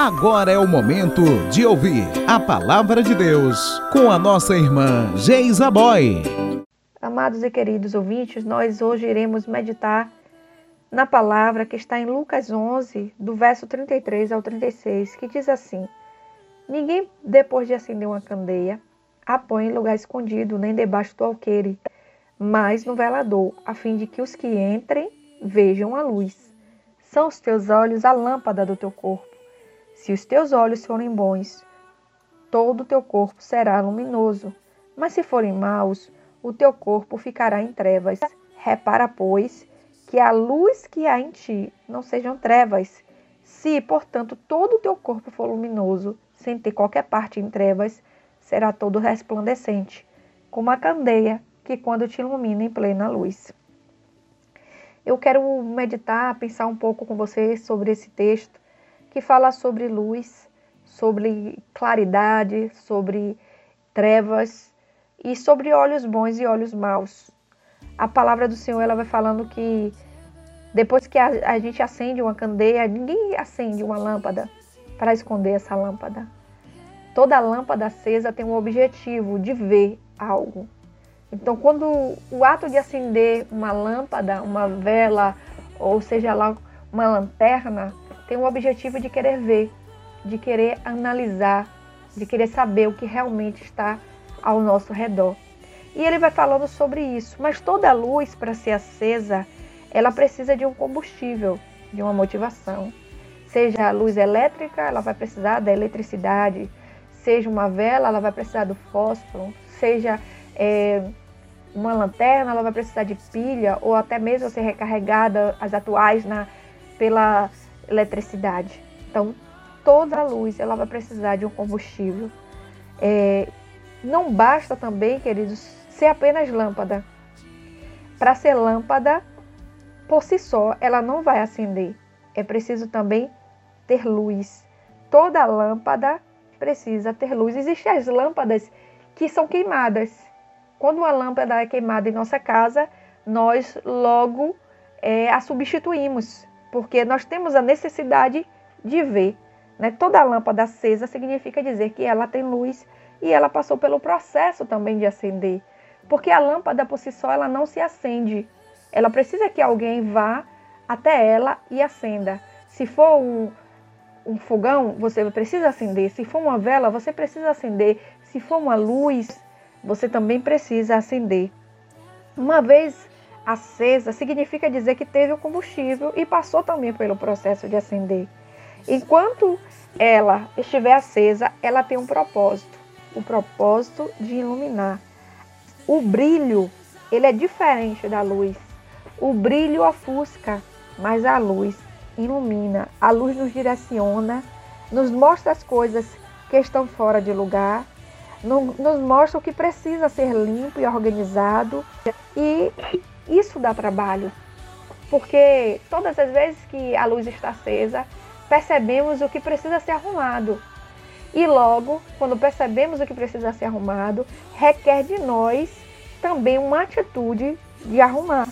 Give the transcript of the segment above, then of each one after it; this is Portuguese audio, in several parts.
Agora é o momento de ouvir a palavra de Deus com a nossa irmã Geisa Boy. Amados e queridos ouvintes, nós hoje iremos meditar na palavra que está em Lucas 11, do verso 33 ao 36, que diz assim: Ninguém, depois de acender uma candeia, a põe em lugar escondido, nem debaixo do alqueire, mas no velador, a fim de que os que entrem vejam a luz. São os teus olhos a lâmpada do teu corpo. Se os teus olhos forem bons, todo o teu corpo será luminoso. Mas se forem maus, o teu corpo ficará em trevas. Repara, pois, que a luz que há em ti não sejam trevas. Se, portanto, todo o teu corpo for luminoso, sem ter qualquer parte em trevas, será todo resplandecente, como a candeia que quando te ilumina em plena luz. Eu quero meditar, pensar um pouco com vocês sobre esse texto que fala sobre luz, sobre claridade, sobre trevas e sobre olhos bons e olhos maus. A palavra do Senhor ela vai falando que depois que a, a gente acende uma candeia, ninguém acende uma lâmpada para esconder essa lâmpada. Toda lâmpada acesa tem um objetivo de ver algo. Então, quando o ato de acender uma lâmpada, uma vela, ou seja lá uma lanterna, tem o objetivo de querer ver, de querer analisar, de querer saber o que realmente está ao nosso redor. E ele vai falando sobre isso. Mas toda luz, para ser acesa, ela precisa de um combustível, de uma motivação. Seja a luz elétrica, ela vai precisar da eletricidade. Seja uma vela, ela vai precisar do fósforo. Seja é, uma lanterna, ela vai precisar de pilha ou até mesmo ser recarregada, as atuais, na, pela eletricidade. Então, toda a luz ela vai precisar de um combustível. É, não basta também, queridos, ser apenas lâmpada. Para ser lâmpada, por si só, ela não vai acender. É preciso também ter luz. Toda lâmpada precisa ter luz. Existem as lâmpadas que são queimadas. Quando uma lâmpada é queimada em nossa casa, nós logo é, a substituímos, porque nós temos a necessidade de ver. Né? Toda lâmpada acesa significa dizer que ela tem luz e ela passou pelo processo também de acender. Porque a lâmpada por si só ela não se acende. Ela precisa que alguém vá até ela e acenda. Se for um, um fogão, você precisa acender. Se for uma vela, você precisa acender. Se for uma luz, você também precisa acender. Uma vez acesa, significa dizer que teve o combustível e passou também pelo processo de acender. Enquanto ela estiver acesa, ela tem um propósito, o propósito de iluminar. O brilho, ele é diferente da luz. O brilho ofusca, mas a luz ilumina. A luz nos direciona, nos mostra as coisas que estão fora de lugar nos mostra o que precisa ser limpo e organizado. E isso dá trabalho, porque todas as vezes que a luz está acesa, percebemos o que precisa ser arrumado. E logo, quando percebemos o que precisa ser arrumado, requer de nós também uma atitude de arrumar.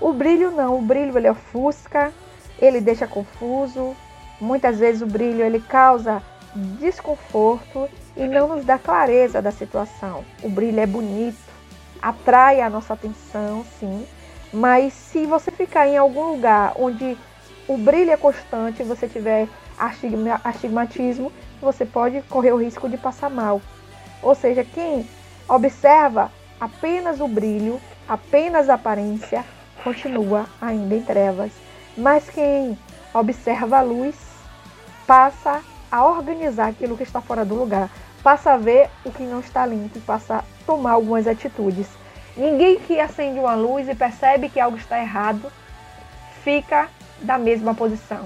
O brilho não, o brilho ele ofusca, ele deixa confuso. Muitas vezes o brilho ele causa desconforto e não nos dá clareza da situação. O brilho é bonito, atrai a nossa atenção, sim, mas se você ficar em algum lugar onde o brilho é constante você tiver astigmatismo, você pode correr o risco de passar mal. Ou seja, quem observa apenas o brilho, apenas a aparência, continua ainda em trevas. Mas quem observa a luz passa a organizar aquilo que está fora do lugar, passa a ver o que não está limpo e passa a tomar algumas atitudes. Ninguém que acende uma luz e percebe que algo está errado fica da mesma posição.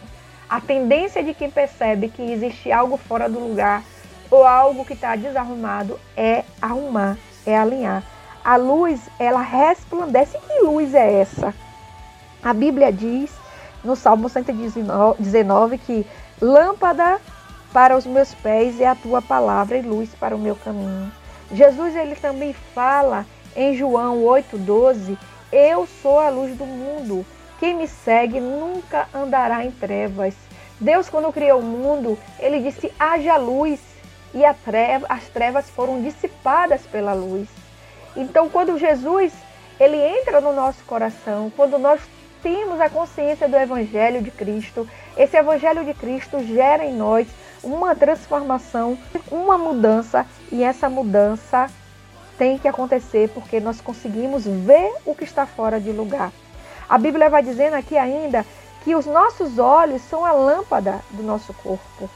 A tendência de quem percebe que existe algo fora do lugar ou algo que está desarrumado é arrumar, é alinhar. A luz, ela resplandece. Que luz é essa? A Bíblia diz no Salmo 119 que lâmpada para os meus pés é a tua palavra e luz para o meu caminho. Jesus ele também fala em João 8:12, eu sou a luz do mundo. Quem me segue nunca andará em trevas. Deus, quando criou o mundo, ele disse: haja luz, e treva, as trevas foram dissipadas pela luz. Então, quando Jesus ele entra no nosso coração, quando nós temos a consciência do Evangelho de Cristo, esse Evangelho de Cristo gera em nós uma transformação, uma mudança, e essa mudança tem que acontecer porque nós conseguimos ver o que está fora de lugar. A Bíblia vai dizendo aqui ainda que os nossos olhos são a lâmpada do nosso corpo.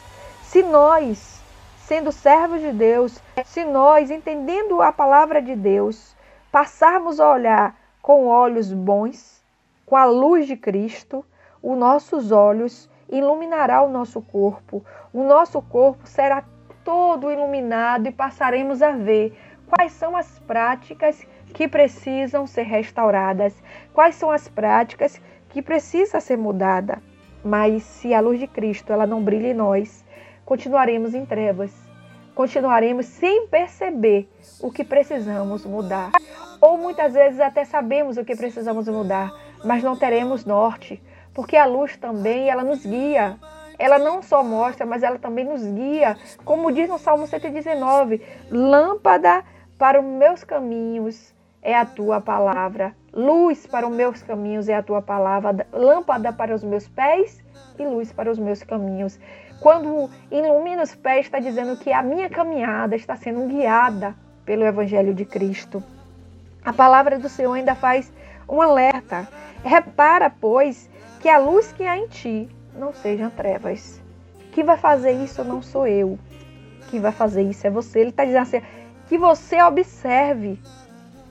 Se nós, sendo servos de Deus, se nós, entendendo a palavra de Deus, passarmos a olhar com olhos bons, com a luz de Cristo, os nossos olhos iluminará o nosso corpo. O nosso corpo será todo iluminado e passaremos a ver quais são as práticas que precisam ser restauradas, quais são as práticas que precisa ser mudada. Mas se a luz de Cristo ela não brilha em nós, continuaremos em trevas. Continuaremos sem perceber o que precisamos mudar. Ou muitas vezes até sabemos o que precisamos mudar, mas não teremos norte, porque a luz também ela nos guia. Ela não só mostra, mas ela também nos guia, como diz no Salmo 119, lâmpada para os meus caminhos é a tua palavra, luz para os meus caminhos é a tua palavra, lâmpada para os meus pés e luz para os meus caminhos. Quando ilumina os pés, está dizendo que a minha caminhada está sendo guiada pelo Evangelho de Cristo. A palavra do Senhor ainda faz um alerta. Repara, pois, que a luz que há em ti não sejam trevas. Quem vai fazer isso não sou eu. Quem vai fazer isso é você. Ele está dizendo assim: que você observe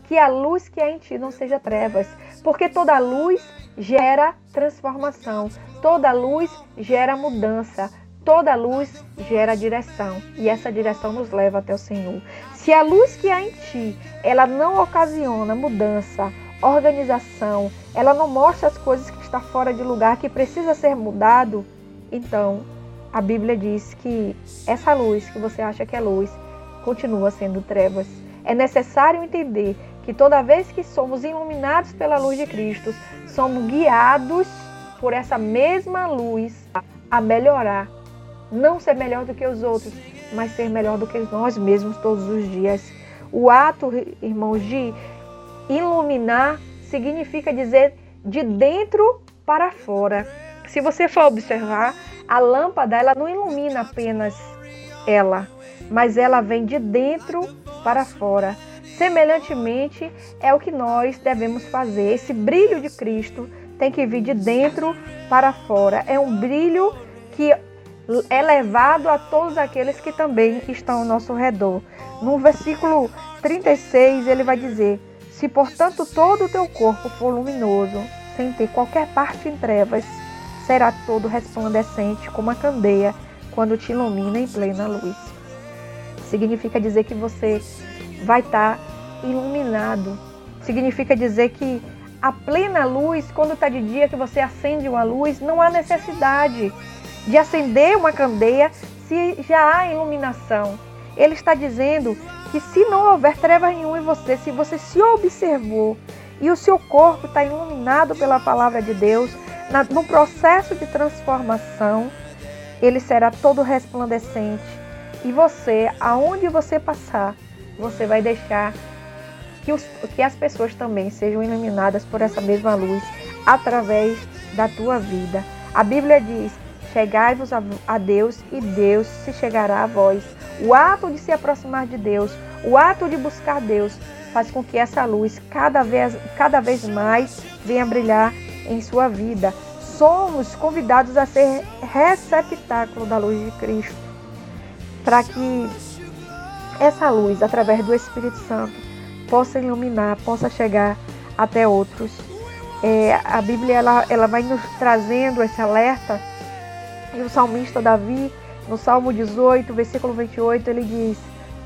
que a luz que há em ti não seja trevas, porque toda luz gera transformação, toda luz gera mudança, toda luz gera direção e essa direção nos leva até o Senhor. Se a luz que há em ti, ela não ocasiona mudança, organização, ela não mostra as coisas que está fora de lugar, que precisa ser mudado, então a Bíblia diz que essa luz que você acha que é luz continua sendo trevas. É necessário entender que toda vez que somos iluminados pela luz de Cristo, somos guiados por essa mesma luz a melhorar. Não ser melhor do que os outros, mas ser melhor do que nós mesmos todos os dias. O ato, irmãos, de Iluminar significa dizer de dentro para fora. Se você for observar, a lâmpada ela não ilumina apenas ela, mas ela vem de dentro para fora. Semelhantemente, é o que nós devemos fazer. Esse brilho de Cristo tem que vir de dentro para fora. É um brilho que é levado a todos aqueles que também estão ao nosso redor. No versículo 36, ele vai dizer: se, portanto, todo o teu corpo for luminoso, sem ter qualquer parte em trevas, será todo resplandecente como a candeia quando te ilumina em plena luz. Significa dizer que você vai estar iluminado. Significa dizer que a plena luz, quando está de dia que você acende uma luz, não há necessidade de acender uma candeia se já há iluminação. Ele está dizendo que se não houver treva nenhuma em você, se você se observou e o seu corpo está iluminado pela palavra de Deus, na, no processo de transformação, ele será todo resplandecente. E você, aonde você passar, você vai deixar que, os, que as pessoas também sejam iluminadas por essa mesma luz através da tua vida. A Bíblia diz: Chegai-vos a, a Deus e Deus se chegará a vós. O ato de se aproximar de Deus, o ato de buscar Deus, faz com que essa luz cada vez, cada vez mais venha brilhar em sua vida. Somos convidados a ser receptáculo da luz de Cristo, para que essa luz, através do Espírito Santo, possa iluminar, possa chegar até outros. É, a Bíblia ela, ela vai nos trazendo esse alerta e o salmista Davi, no Salmo 18, versículo 28, ele diz: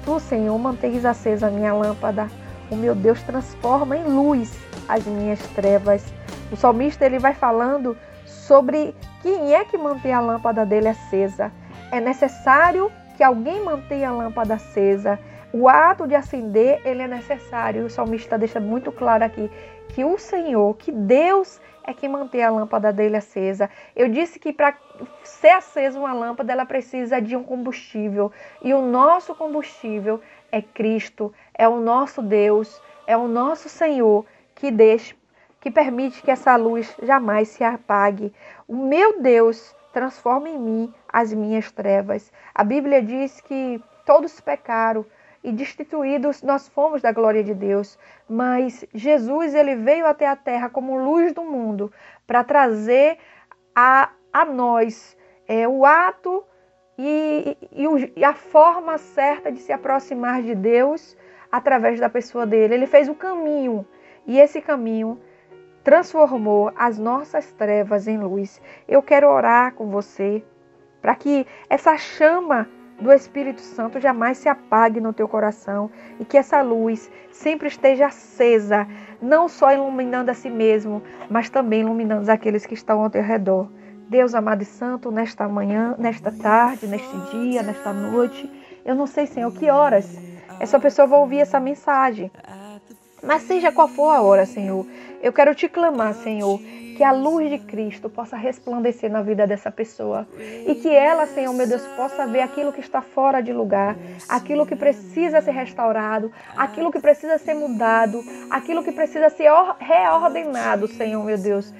Tu, Senhor, mantens acesa a minha lâmpada. O meu Deus transforma em luz as minhas trevas. O salmista ele vai falando sobre quem é que mantém a lâmpada dele acesa. É necessário que alguém mantenha a lâmpada acesa. O ato de acender, ele é necessário. O salmista deixa muito claro aqui que o Senhor, que Deus é que manter a lâmpada dele acesa. Eu disse que para ser acesa uma lâmpada, ela precisa de um combustível. E o nosso combustível é Cristo, é o nosso Deus, é o nosso Senhor que deixa, que permite que essa luz jamais se apague. O meu Deus transforma em mim as minhas trevas. A Bíblia diz que todos pecaram e destituídos nós fomos da glória de Deus, mas Jesus ele veio até a terra como luz do mundo para trazer a, a nós é, o ato e, e, e a forma certa de se aproximar de Deus através da pessoa dele. Ele fez o caminho e esse caminho transformou as nossas trevas em luz. Eu quero orar com você para que essa chama do Espírito Santo jamais se apague no teu coração e que essa luz sempre esteja acesa, não só iluminando a si mesmo, mas também iluminando aqueles que estão ao teu redor. Deus amado e santo, nesta manhã, nesta tarde, neste dia, nesta noite, eu não sei, Senhor, que horas essa pessoa vai ouvir essa mensagem. Mas seja qual for a hora, Senhor, eu quero te clamar, Senhor, que a luz de Cristo possa resplandecer na vida dessa pessoa e que ela, Senhor meu Deus, possa ver aquilo que está fora de lugar, aquilo que precisa ser restaurado, aquilo que precisa ser mudado, aquilo que precisa ser reordenado, Senhor meu Deus.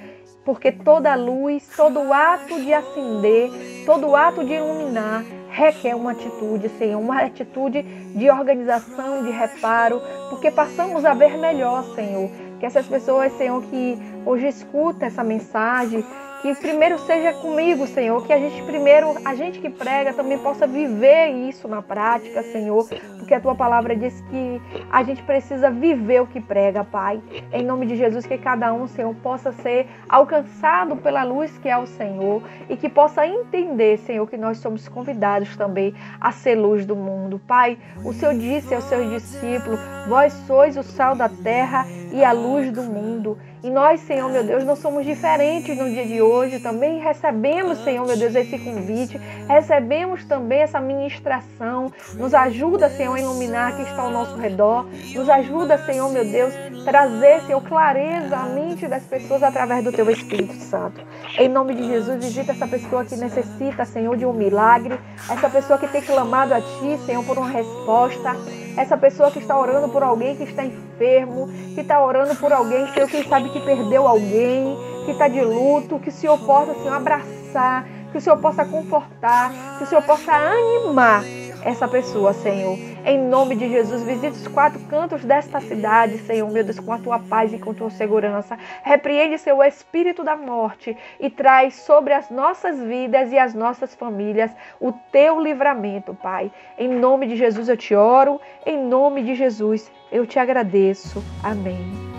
Porque toda luz, todo ato de acender, todo ato de iluminar requer uma atitude, Senhor, uma atitude de organização, de reparo, porque passamos a ver melhor, Senhor. Que essas pessoas, Senhor, que hoje escuta essa mensagem, que primeiro seja comigo, Senhor, que a gente primeiro, a gente que prega também possa viver isso na prática, Senhor, porque a tua palavra diz que a gente precisa viver o que prega, Pai. Em nome de Jesus, que cada um, Senhor, possa ser alcançado pela luz que é o Senhor e que possa entender, Senhor, que nós somos convidados também a ser luz do mundo. Pai, o Senhor disse aos seus discípulos: Vós sois o sal da terra e a luz do mundo. E nós, Senhor, meu Deus, não somos diferentes no dia de hoje. Também recebemos, Senhor, meu Deus, esse convite. Recebemos também essa ministração. Nos ajuda, Senhor, iluminar que está ao nosso redor. Nos ajuda, Senhor, meu Deus, trazer, Senhor, clareza à mente das pessoas através do Teu Espírito Santo. Em nome de Jesus, visita essa pessoa que necessita, Senhor, de um milagre. Essa pessoa que tem clamado a Ti, Senhor, por uma resposta. Essa pessoa que está orando por alguém que está enfermo, que está orando por alguém, Senhor, quem sabe que perdeu alguém, que está de luto, que o Senhor possa, Senhor, abraçar, que o Senhor possa confortar, que o Senhor possa animar essa pessoa, Senhor. Em nome de Jesus, visite os quatro cantos desta cidade, Senhor, meu Deus, com a tua paz e com a tua segurança. Repreende, seu espírito da morte e traz sobre as nossas vidas e as nossas famílias o teu livramento, Pai. Em nome de Jesus eu te oro, em nome de Jesus eu te agradeço. Amém.